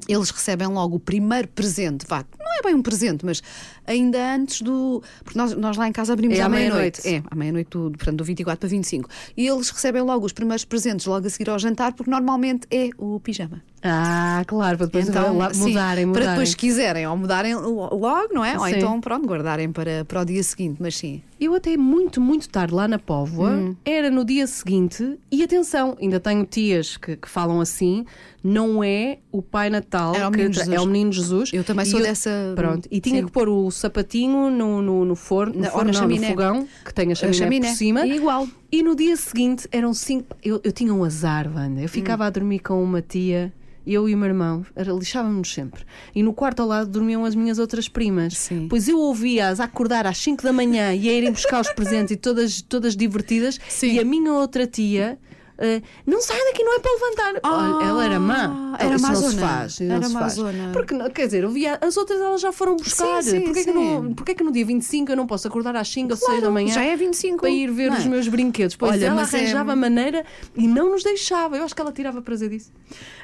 Speaker 3: Eles recebem logo o primeiro presente, vá, não é bem um presente, mas ainda antes do. Porque nós, nós lá em casa abrimos
Speaker 2: É
Speaker 3: à meia-noite.
Speaker 2: meia-noite.
Speaker 3: É, à meia-noite, do, portanto, do 24 para 25. E eles recebem logo os primeiros presentes logo a seguir ao jantar, porque normalmente é o pijama.
Speaker 2: Ah, claro, para depois
Speaker 3: Então,
Speaker 2: lá-
Speaker 3: sim,
Speaker 2: mudarem, mudarem.
Speaker 3: Para depois, se quiserem, ou mudarem lo- logo, não é? Ou
Speaker 2: Sim.
Speaker 3: então, pronto, guardarem para, para o dia seguinte, mas sim.
Speaker 2: Eu até muito, muito tarde lá na Póvoa,
Speaker 3: Hum.
Speaker 2: era no dia seguinte, e atenção, ainda tenho tias que, que falam assim, não é o Pai Natal,
Speaker 3: Era o
Speaker 2: que
Speaker 3: Menino Jesus.
Speaker 2: é o Menino Jesus.
Speaker 3: Eu também sou dessa-
Speaker 2: Pronto, e tinha
Speaker 3: sim.
Speaker 2: que pôr o sapatinho no, no, no forno, no,
Speaker 3: Na- ou
Speaker 2: forno não, no fogão, que tem a chaminé,
Speaker 3: chaminé.
Speaker 2: por cima.
Speaker 3: E igual.
Speaker 2: E no dia seguinte eram cinco. Eu, eu tinha um azar, Wanda. Eu ficava a dormir com uma tia. Eu e o meu irmão, lixávamos-nos sempre. E no quarto ao lado dormiam as minhas outras primas.
Speaker 3: Sim.
Speaker 2: Pois eu ouvia-as acordar às 5 da manhã e a irem buscar os presentes e todas, todas divertidas.
Speaker 3: Sim.
Speaker 2: E a minha outra tia. Eh, não sai daqui, não é para levantar. Olha, ela era má.
Speaker 3: era
Speaker 2: Isso não se faz. não faz.
Speaker 3: mazona.
Speaker 2: Porque, quer dizer, eu via, as outras elas já foram buscar.
Speaker 3: sim,
Speaker 2: Porquê, Que
Speaker 3: sim.
Speaker 2: não, porquê que no dia 25 eu não posso acordar às 5 ou 6 da
Speaker 3: Claro,
Speaker 2: manhã?
Speaker 3: já é 25.
Speaker 2: Para ir ver
Speaker 3: não é?
Speaker 2: os meus brinquedos. Pois
Speaker 3: Olha,
Speaker 2: ela
Speaker 3: mas é-
Speaker 2: arranjava maneira e não nos deixava. Eu acho que ela tirava prazer disso.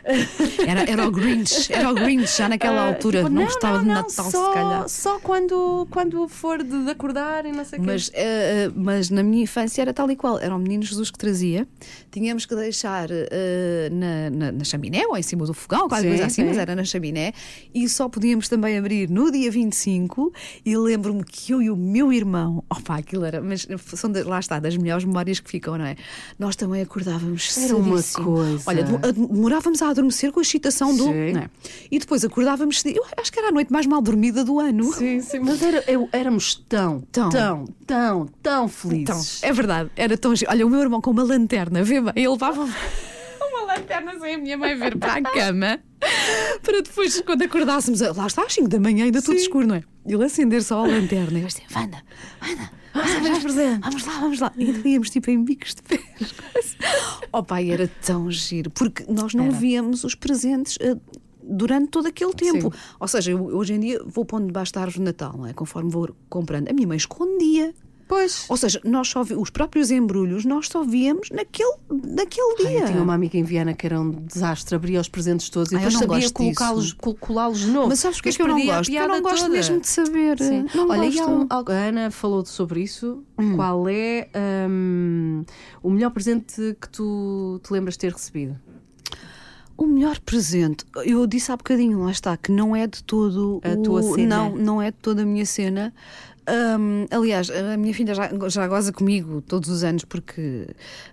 Speaker 3: Era, era o Grinch, era o Grinch já naquela
Speaker 2: Ah,
Speaker 3: altura.
Speaker 2: tipo,
Speaker 3: não, gostava de Natal,
Speaker 2: só,
Speaker 3: se calhar.
Speaker 2: Só quando, quando for de, de acordar e não sei o quê.
Speaker 3: Mas, eh, mas na minha infância era tal e qual. Era o menino Jesus que trazia. Tínhamos que deixar eh, na, na, na chaminé ou em cima do fogão, qualquer
Speaker 2: Sim,
Speaker 3: coisa assim,
Speaker 2: sim.
Speaker 3: mas era na chaminé. E só podíamos também abrir no dia 25. E lembro-me que eu e o meu irmão, opa, aquilo era, mas são de- lá está, das melhores memórias que ficam, não é? Nós também acordávamos
Speaker 2: Era uma coisa.
Speaker 3: Olha, a- demorávamos a adormecer com a excitação do.
Speaker 2: Sim.
Speaker 3: é? E depois acordávamos. Eu acho que era a noite mais mal dormida do ano.
Speaker 2: Sim, sim, mas era, eu, éramos tão,
Speaker 3: Tão.
Speaker 2: tão, tão, tão felizes.
Speaker 3: é verdade, era tão. Olha, o meu irmão com uma lanterna, vê ele levava uma lanterna sem a minha mãe ver para a cama para depois, quando acordássemos, lá está às 5 da manhã, ainda tudo escuro, não é? Ele acender só a lanterna e eu assim, Wanda, Wanda, vamos, vamos, vamos lá, vamos lá. E íamos tipo em bicos de pés. Oh pai, era tão giro, porque nós não
Speaker 2: Era.
Speaker 3: víamos os presentes. eh, Durante todo aquele tempo.
Speaker 2: Sim.
Speaker 3: Ou seja, eu, hoje em dia vou pondo debaixo da árvore de Natal, não é? Conforme vou comprando. A minha mãe escondia.
Speaker 2: Pois.
Speaker 3: Ou seja, nós só vi- os próprios embrulhos nós só víamos naquele, naquele
Speaker 2: Ai,
Speaker 3: dia.
Speaker 2: eu tinha uma amiga em Viana que era um desastre, abria os presentes todos e
Speaker 3: Ai,
Speaker 2: depois
Speaker 3: não
Speaker 2: sabia colocá-los
Speaker 3: disso.
Speaker 2: col- colá-los de novo.
Speaker 3: Mas sabes porque é
Speaker 2: Mas
Speaker 3: que eu não
Speaker 2: a
Speaker 3: gosto? Eu não gosto
Speaker 2: toda.
Speaker 3: mesmo de saber.
Speaker 2: Sim.
Speaker 3: Não
Speaker 2: Olha, e
Speaker 3: gosto.
Speaker 2: um- algo- a Ana falou sobre isso. Qual é hum, o melhor presente que tu te lembras de ter recebido?
Speaker 3: O melhor presente, eu disse há bocadinho, lá está, que não é de todo
Speaker 2: A
Speaker 3: o-
Speaker 2: tua cena.
Speaker 3: Não, não é de toda a minha cena. Hum, aliás, a minha filha já, já goza comigo todos os anos porque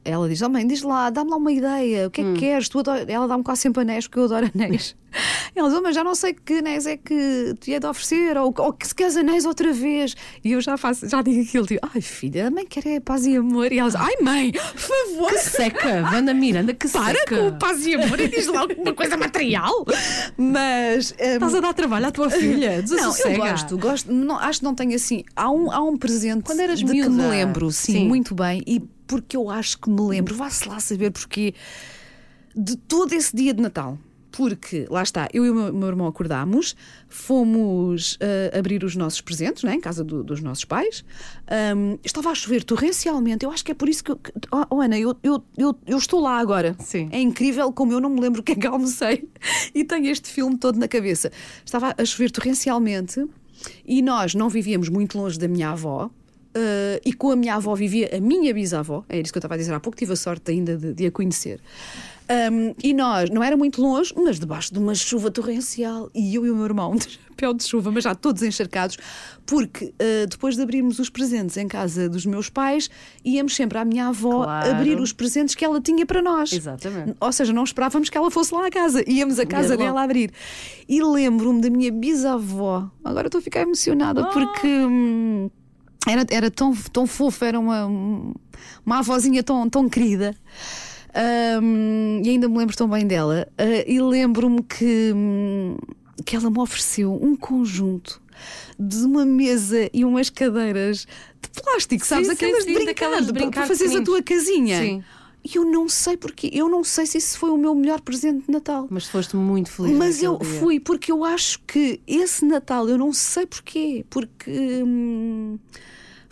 Speaker 3: ela diz: Oh mãe, diz lá, dá-me lá uma ideia, o que é
Speaker 2: Hum.
Speaker 3: que queres? Tu adora- Ela dá-me quase sempre anéis porque eu adoro anéis. Ela diz: Oh, mas já não sei que anéis é que te ia de oferecer, ou, ou que se queres anéis outra vez. E eu já faço, já digo aquilo: tipo, Ai filha, a mãe quer é paz e amor. E ela diz: Ai mãe, por favor,
Speaker 2: Que seca! Wanda Miranda, que
Speaker 3: para
Speaker 2: seca!
Speaker 3: com o paz e amor e diz lá alguma coisa material. Mas. hum,
Speaker 2: Estás a dar trabalho à tua filha?
Speaker 3: não, eu gosto, gosto não, acho que não tenho assim. Há um, há um presente
Speaker 2: Quando eras
Speaker 3: de que me
Speaker 2: miúda.
Speaker 3: lembro, sim,
Speaker 2: Sim.
Speaker 3: muito bem, e porque eu acho que me lembro, vá-se lá saber porque de todo esse dia de Natal. Porque, lá está, eu e o meu, meu irmão acordámos, fomos ah, abrir os nossos presentes, né, em casa do- dos nossos pais. Ahm, estava a chover torrencialmente, eu acho que é por isso que. eu- que oh, oh, Ana, eu, eu, eu, eu estou lá agora.
Speaker 2: Sim.
Speaker 3: É incrível como eu não me lembro o que é que almocei e tenho este filme todo na cabeça. Estava a chover torrencialmente e nós não vivíamos muito longe da minha avó. eh, e com a minha avó vivia a minha bisavó, é isso que eu estava a dizer há pouco, tive a sorte ainda de, de a conhecer. Um, e nós, não era muito longe, mas debaixo de uma chuva torrencial, e eu e o meu irmão, de chapéu de chuva, mas já todos encharcados, porque eh, depois de abrirmos os presentes em casa dos meus pais, íamos sempre à minha avó
Speaker 2: Claro.
Speaker 3: abrir os presentes que ela tinha para nós.
Speaker 2: Exatamente.
Speaker 3: Ou seja, não esperávamos que ela fosse lá à casa, íamos à casa dela abrir. E lembro-me da minha bisavó, agora estou a ficar emocionada porque. hum, era, era tão, tão fofa, era uma, uma avózinha tão, tão querida. Hum, e ainda me lembro tão bem dela. Ah, e lembro-me que, que ela me ofereceu um conjunto de uma mesa e umas cadeiras de plástico, sabes?
Speaker 2: sim,
Speaker 3: aquelas
Speaker 2: sim,
Speaker 3: de brincar,
Speaker 2: daquelas de brincar
Speaker 3: para fazeres a tua casinha.
Speaker 2: Sim.
Speaker 3: E eu não sei porquê. Eu não sei se isso foi o meu melhor presente de Natal.
Speaker 2: Mas foste muito feliz.
Speaker 3: Mas eu
Speaker 2: dia.
Speaker 3: fui, porque eu acho que esse Natal, eu não sei porquê, porque. hum,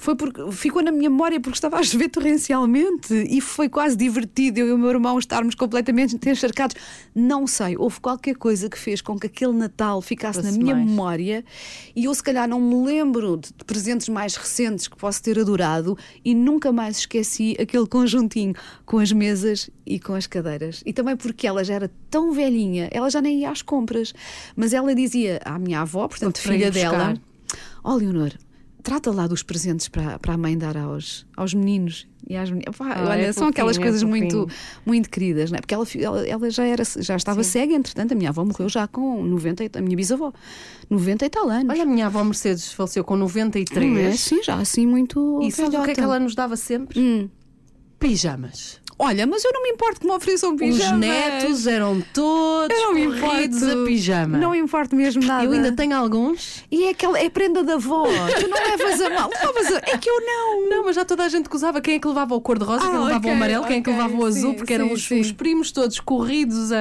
Speaker 3: foi porque ficou na minha memória porque estava a chover torrencialmente e foi quase divertido eu e o meu irmão estarmos completamente encharcados. Não sei, houve qualquer coisa que fez com que aquele Natal ficasse na minha
Speaker 2: mais.
Speaker 3: memória e eu se calhar não me lembro de presentes mais recentes que posso ter adorado e nunca mais esqueci aquele conjuntinho com as mesas e com as cadeiras. E também porque ela já era tão velhinha, ela já nem ia às compras, mas ela dizia à minha avó, portanto, filha dela, ó Leonor, trata lá dos presentes para, para a mãe dar aos, aos meninos. E às meninas. Pá,
Speaker 2: Ah,
Speaker 3: olha,
Speaker 2: é
Speaker 3: são aquelas
Speaker 2: é
Speaker 3: coisas muito, muito queridas, não é? Porque ela, ela, ela já, era, já estava cega, entretanto, a minha avó morreu já com 90, e- a minha bisavó, 90 e tal anos.
Speaker 2: Olha, a minha avó Mercedes faleceu com
Speaker 3: Não é?
Speaker 2: 93.
Speaker 3: Sim, já assim muito.
Speaker 2: E sabes o que é que ela nos dava sempre?
Speaker 3: Hum.
Speaker 2: Pijamas.
Speaker 3: Olha, mas eu não me importo que me ofereçam pijamas.
Speaker 2: Os netos eram todos
Speaker 3: eu não me importo.
Speaker 2: a pijama.
Speaker 3: Não me importo mesmo nada.
Speaker 2: Eu ainda tenho alguns.
Speaker 3: E é aquela é prenda da avó. tu não levas a mal. Levas a... É que eu não.
Speaker 2: Não, mas já toda a gente que usava. Quem é que levava o cor-de-rosa, quem
Speaker 3: Ah,
Speaker 2: levava
Speaker 3: ok,
Speaker 2: o amarelo, quem é que levava o azul,
Speaker 3: sim,
Speaker 2: porque eram
Speaker 3: sim,
Speaker 2: os,
Speaker 3: sim.
Speaker 2: os primos todos corridos a,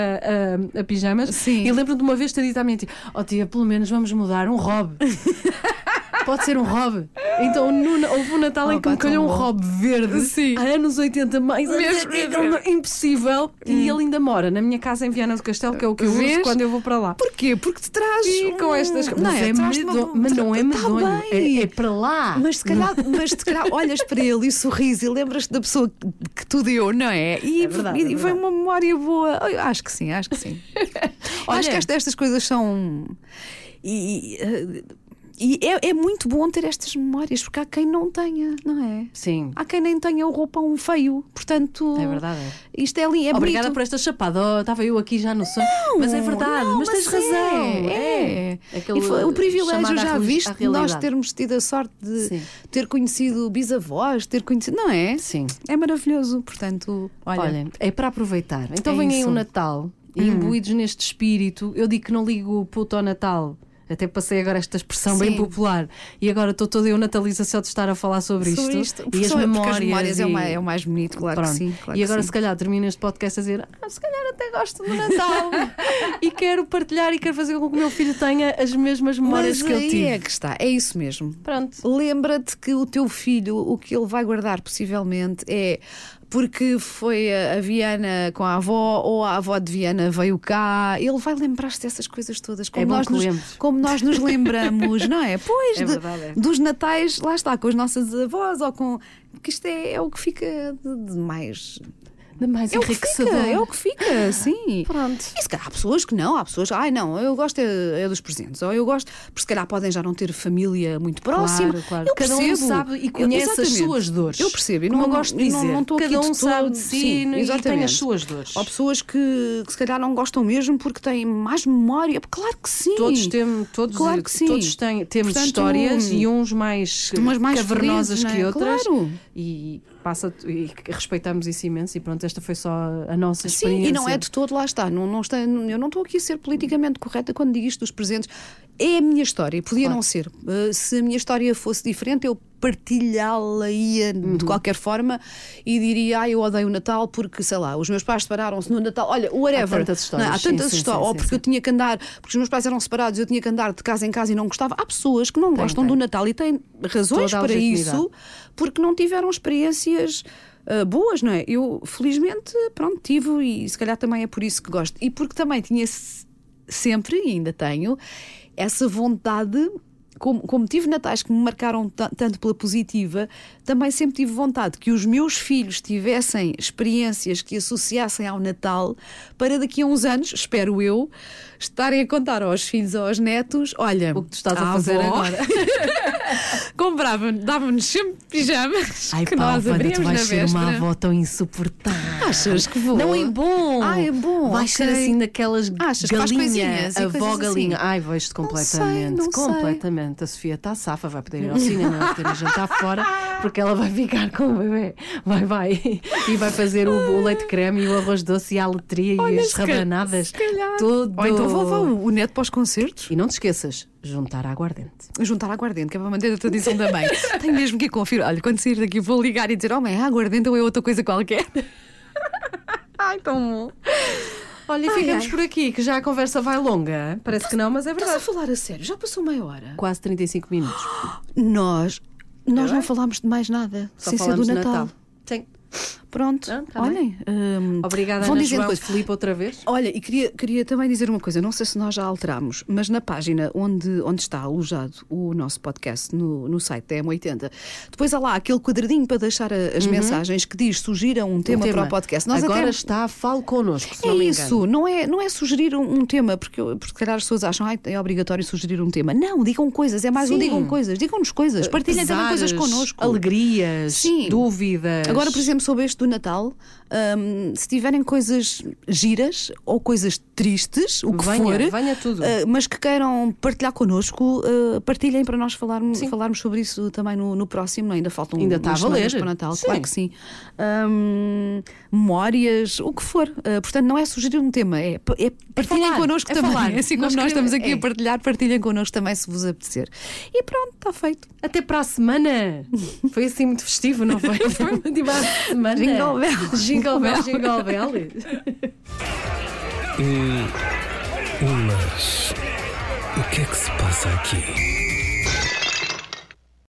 Speaker 2: a, a pijamas.
Speaker 3: Sim.
Speaker 2: E lembro-me de uma vez ter dito à minha tia: Ó tia, pelo menos vamos mudar um robe. Pode ser um robe. Então no- houve um Natal em
Speaker 3: Oh,
Speaker 2: que me
Speaker 3: pá, tão
Speaker 2: calhou um robe verde.
Speaker 3: Sim.
Speaker 2: Há anos 80, mais
Speaker 3: Mesmo, mesmo.
Speaker 2: impossível. E ele ainda mora na minha casa em Viana do Castelo, que é o que eu
Speaker 3: Vês?
Speaker 2: uso quando eu vou para lá.
Speaker 3: Porquê? Porque te traz.
Speaker 2: E com estas coisas.
Speaker 3: Não é,
Speaker 2: é mas não é
Speaker 3: Tá
Speaker 2: medonho.
Speaker 3: bem.
Speaker 2: É, é para lá.
Speaker 3: Mas se calhar, mas se calhar olhas para ele e sorris e lembras-te da pessoa que, que tu deu, não é? E,
Speaker 2: É verdade,
Speaker 3: e
Speaker 2: é
Speaker 3: vem uma memória boa. Acho que sim, acho que sim.
Speaker 2: Olha-
Speaker 3: acho que esta- estas coisas são. E, e, é, é muito bom ter estas memórias, porque há quem não tenha, não é?
Speaker 2: Sim.
Speaker 3: Há quem nem tenha o roupão feio, portanto.
Speaker 2: É verdade. é.
Speaker 3: Isto é ali, é
Speaker 2: Obrigada
Speaker 3: bonito.
Speaker 2: por esta chapada. Oh, estava eu aqui já no sonho. mas é verdade,
Speaker 3: Não,
Speaker 2: mas, tens
Speaker 3: é,
Speaker 2: razão.
Speaker 3: É. E foi um privilégio, já viste, de nós termos tido a sorte de
Speaker 2: Sim.
Speaker 3: ter conhecido bisavós, ter conhecido. Não é?
Speaker 2: Sim.
Speaker 3: É maravilhoso. Portanto, olha.
Speaker 2: Olha, é para aproveitar. Então
Speaker 3: É
Speaker 2: vem aí o Natal e imbuídos neste espírito. Eu digo que não ligo puto ao Natal. Até passei agora esta expressão bem
Speaker 3: Sim.
Speaker 2: popular. E agora estou toda eu nataliza só de estar a falar sobre isto.
Speaker 3: Sobre isto.
Speaker 2: E as memórias.
Speaker 3: as memórias é, o
Speaker 2: e-
Speaker 3: mais, é o mais bonito, claro
Speaker 2: Pronto.
Speaker 3: que sim. claro
Speaker 2: e agora,
Speaker 3: sim.
Speaker 2: se calhar, termino este podcast a dizer: ah, se calhar até gosto do Natal e quero partilhar e quero fazer com que o meu filho tenha as mesmas memórias
Speaker 3: Mas
Speaker 2: que eu tive.
Speaker 3: é que está, é isso mesmo.
Speaker 2: Pronto.
Speaker 3: Lembra-te que o teu filho, o que ele vai guardar possivelmente é porque foi a Viana com a avó ou a avó de Viana veio cá. Ele vai lembrar-se dessas coisas todas, como,
Speaker 2: É
Speaker 3: nós nos, como nós nos lembramos, não é? Pois,
Speaker 2: É
Speaker 3: de-
Speaker 2: verdade, é.
Speaker 3: dos natais, lá está, com as nossas avós ou com. Porque isto é, é o que fica de, de mais.
Speaker 2: De mais
Speaker 3: É o que fica,
Speaker 2: enriquecedor.
Speaker 3: é o que fica, sim.
Speaker 2: Pronto.
Speaker 3: E se calhar há pessoas que não, há pessoas, ai não, eu gosto é, é dos presentes, ou eu gosto, porque se calhar podem já não ter família muito próxima.
Speaker 2: Claro, claro.
Speaker 3: Eu
Speaker 2: Cada um
Speaker 3: percebo.
Speaker 2: sabe e conhece as suas dores.
Speaker 3: Eu percebo, e não,
Speaker 2: eu gosto de dizer.
Speaker 3: Não, não
Speaker 2: Cada um
Speaker 3: de
Speaker 2: sabe de si
Speaker 3: sim,
Speaker 2: e tem as suas dores.
Speaker 3: Ou pessoas que, que se calhar não gostam mesmo porque têm mais memória. Claro que sim.
Speaker 2: Todos, temos, todos,
Speaker 3: Claro que sim.
Speaker 2: todos têm, temos
Speaker 3: Portanto,
Speaker 2: histórias e uns mais,
Speaker 3: mais
Speaker 2: cavernosas
Speaker 3: felizes,
Speaker 2: que
Speaker 3: não é?
Speaker 2: outras.
Speaker 3: Claro.
Speaker 2: E, passa, e respeitamos isso imenso. E pronto, esta foi só a nossa experiência.
Speaker 3: Sim, e não é de todo, lá está. Não, não está eu não estou aqui a ser politicamente correta quando digo isto dos presentes. É a minha história, podia
Speaker 2: Claro.
Speaker 3: não ser. Uh, se a minha história fosse diferente, eu partilhá-la-ia
Speaker 2: Uhum.
Speaker 3: de qualquer forma e diria, ah, eu odeio o Natal porque, sei lá, os meus pais separaram-se no Natal. Olha, whatever.
Speaker 2: Há tantas histórias,
Speaker 3: Não? Há tantas
Speaker 2: sim,
Speaker 3: histórias.
Speaker 2: sim,
Speaker 3: Ou porque eu tinha que andar, porque os meus pais eram separados, eu tinha que andar de casa em casa e não gostava. Há pessoas que não gostam
Speaker 2: tem.
Speaker 3: do Natal e têm razões
Speaker 2: Toda
Speaker 3: para isso porque não tiveram experiências ah, boas, não é? Eu, felizmente, pronto, tive e se calhar também é por isso que gosto. E porque também tinha se- sempre, e ainda tenho, essa vontade. Como, como tive natais que me marcaram ta- tanto pela positiva, também sempre tive vontade que os meus filhos tivessem experiências que associassem ao Natal para daqui a uns anos, espero eu, estarem a contar aos filhos ou aos netos: olha,
Speaker 2: O que tu estás a
Speaker 3: a
Speaker 2: fazer
Speaker 3: avó
Speaker 2: agora.
Speaker 3: comprava dava-nos sempre pijamas
Speaker 2: Ai,
Speaker 3: que
Speaker 2: pá,
Speaker 3: nós abríamos
Speaker 2: tu vais
Speaker 3: na
Speaker 2: ser uma avó tão insuportável.
Speaker 3: Achas que vou?
Speaker 2: Não é bom.
Speaker 3: Ah, é bom,
Speaker 2: Vais ser
Speaker 3: ok.
Speaker 2: assim daquelas
Speaker 3: Achas que
Speaker 2: galinha,
Speaker 3: coisinhas e
Speaker 2: avó galinha.
Speaker 3: assim?
Speaker 2: Ai, vejo-te
Speaker 3: Não sei,
Speaker 2: completamente.
Speaker 3: não sei.
Speaker 2: completamente. A Sofia está safa, vai poder ir ao cinema, vai poder jantar fora, porque ela vai ficar com o bebê. Vai, vai. E vai fazer o, o leite creme e o arroz doce e a letria e as rabanadas.
Speaker 3: se calhar.
Speaker 2: Tudo.
Speaker 3: Ou então vou levar o neto para os concertos.
Speaker 2: E não te esqueças, juntar a aguardente.
Speaker 3: Juntar aguardente, que é para manter a tradição da mãe. Tenho mesmo que ir conferir. Olha, quando sair daqui vou ligar e dizer: Oh, mãe, aguardente ou é outra coisa qualquer. Ai, tão bom.
Speaker 2: Olha, e
Speaker 3: Ai,
Speaker 2: ficamos
Speaker 3: ai.
Speaker 2: por aqui, que já a conversa vai longa. Parece que não, mas é
Speaker 3: Estás a
Speaker 2: verdade.
Speaker 3: falar a sério? Já passou meia hora.
Speaker 2: Quase 35 minutos.
Speaker 3: Nós, nós
Speaker 2: É?
Speaker 3: não falámos de mais nada.
Speaker 2: Só
Speaker 3: sem ser do Natal.
Speaker 2: Natal. Sim.
Speaker 3: Pronto.
Speaker 2: Ah, tá
Speaker 3: Olhem. hum,
Speaker 2: Obrigada,
Speaker 3: vão
Speaker 2: Ana
Speaker 3: dizendo
Speaker 2: João. Filipe, outra vez.
Speaker 3: Olha, e queria, queria também dizer uma coisa, não sei se nós já alterámos, mas na página onde, onde está alojado o nosso podcast, no, no site da M80, depois há lá aquele quadradinho para deixar as mensagens que diz sugiram um tema,
Speaker 2: Um
Speaker 3: para o podcast. Nós
Speaker 2: Agora
Speaker 3: até...
Speaker 2: está, fale connosco,
Speaker 3: É
Speaker 2: não
Speaker 3: isso, não é, não é sugerir um, um tema, porque, porque se calhar as pessoas acham que é obrigatório sugerir um tema. Não, digam coisas, é mais um
Speaker 2: Sim.
Speaker 3: digam coisas, digam-nos coisas, partilhem também coisas
Speaker 2: Pesares,
Speaker 3: connosco.
Speaker 2: Alegrias,
Speaker 3: Sim.
Speaker 2: dúvidas.
Speaker 3: Agora, por exemplo, sobre este do Natal, hum, se tiverem coisas giras ou coisas tristes, o que
Speaker 2: Venha,
Speaker 3: for,
Speaker 2: venha tudo.
Speaker 3: ah, mas que queiram partilhar connosco, ah, partilhem para nós falarmos, falarmos sobre isso também no, no próximo. Ainda faltam
Speaker 2: Ainda está a valer.
Speaker 3: para o Natal,
Speaker 2: Sim.
Speaker 3: claro que sim. Hum, memórias, o que for. Ah, portanto, não é sugerir um tema, é, é partilhem
Speaker 2: falar,
Speaker 3: connosco
Speaker 2: é
Speaker 3: também.
Speaker 2: falar.
Speaker 3: Assim como
Speaker 2: Nós
Speaker 3: nós, estamos aqui
Speaker 2: é.
Speaker 3: a partilhar, partilhem connosco também se vos apetecer. E pronto, está feito.
Speaker 2: Até para a semana. Foi assim muito festivo, não foi? Foi muito semana.
Speaker 3: Jingle bell.
Speaker 2: Jingle bell, jingle bell.
Speaker 1: Mas o que é que se passa aqui?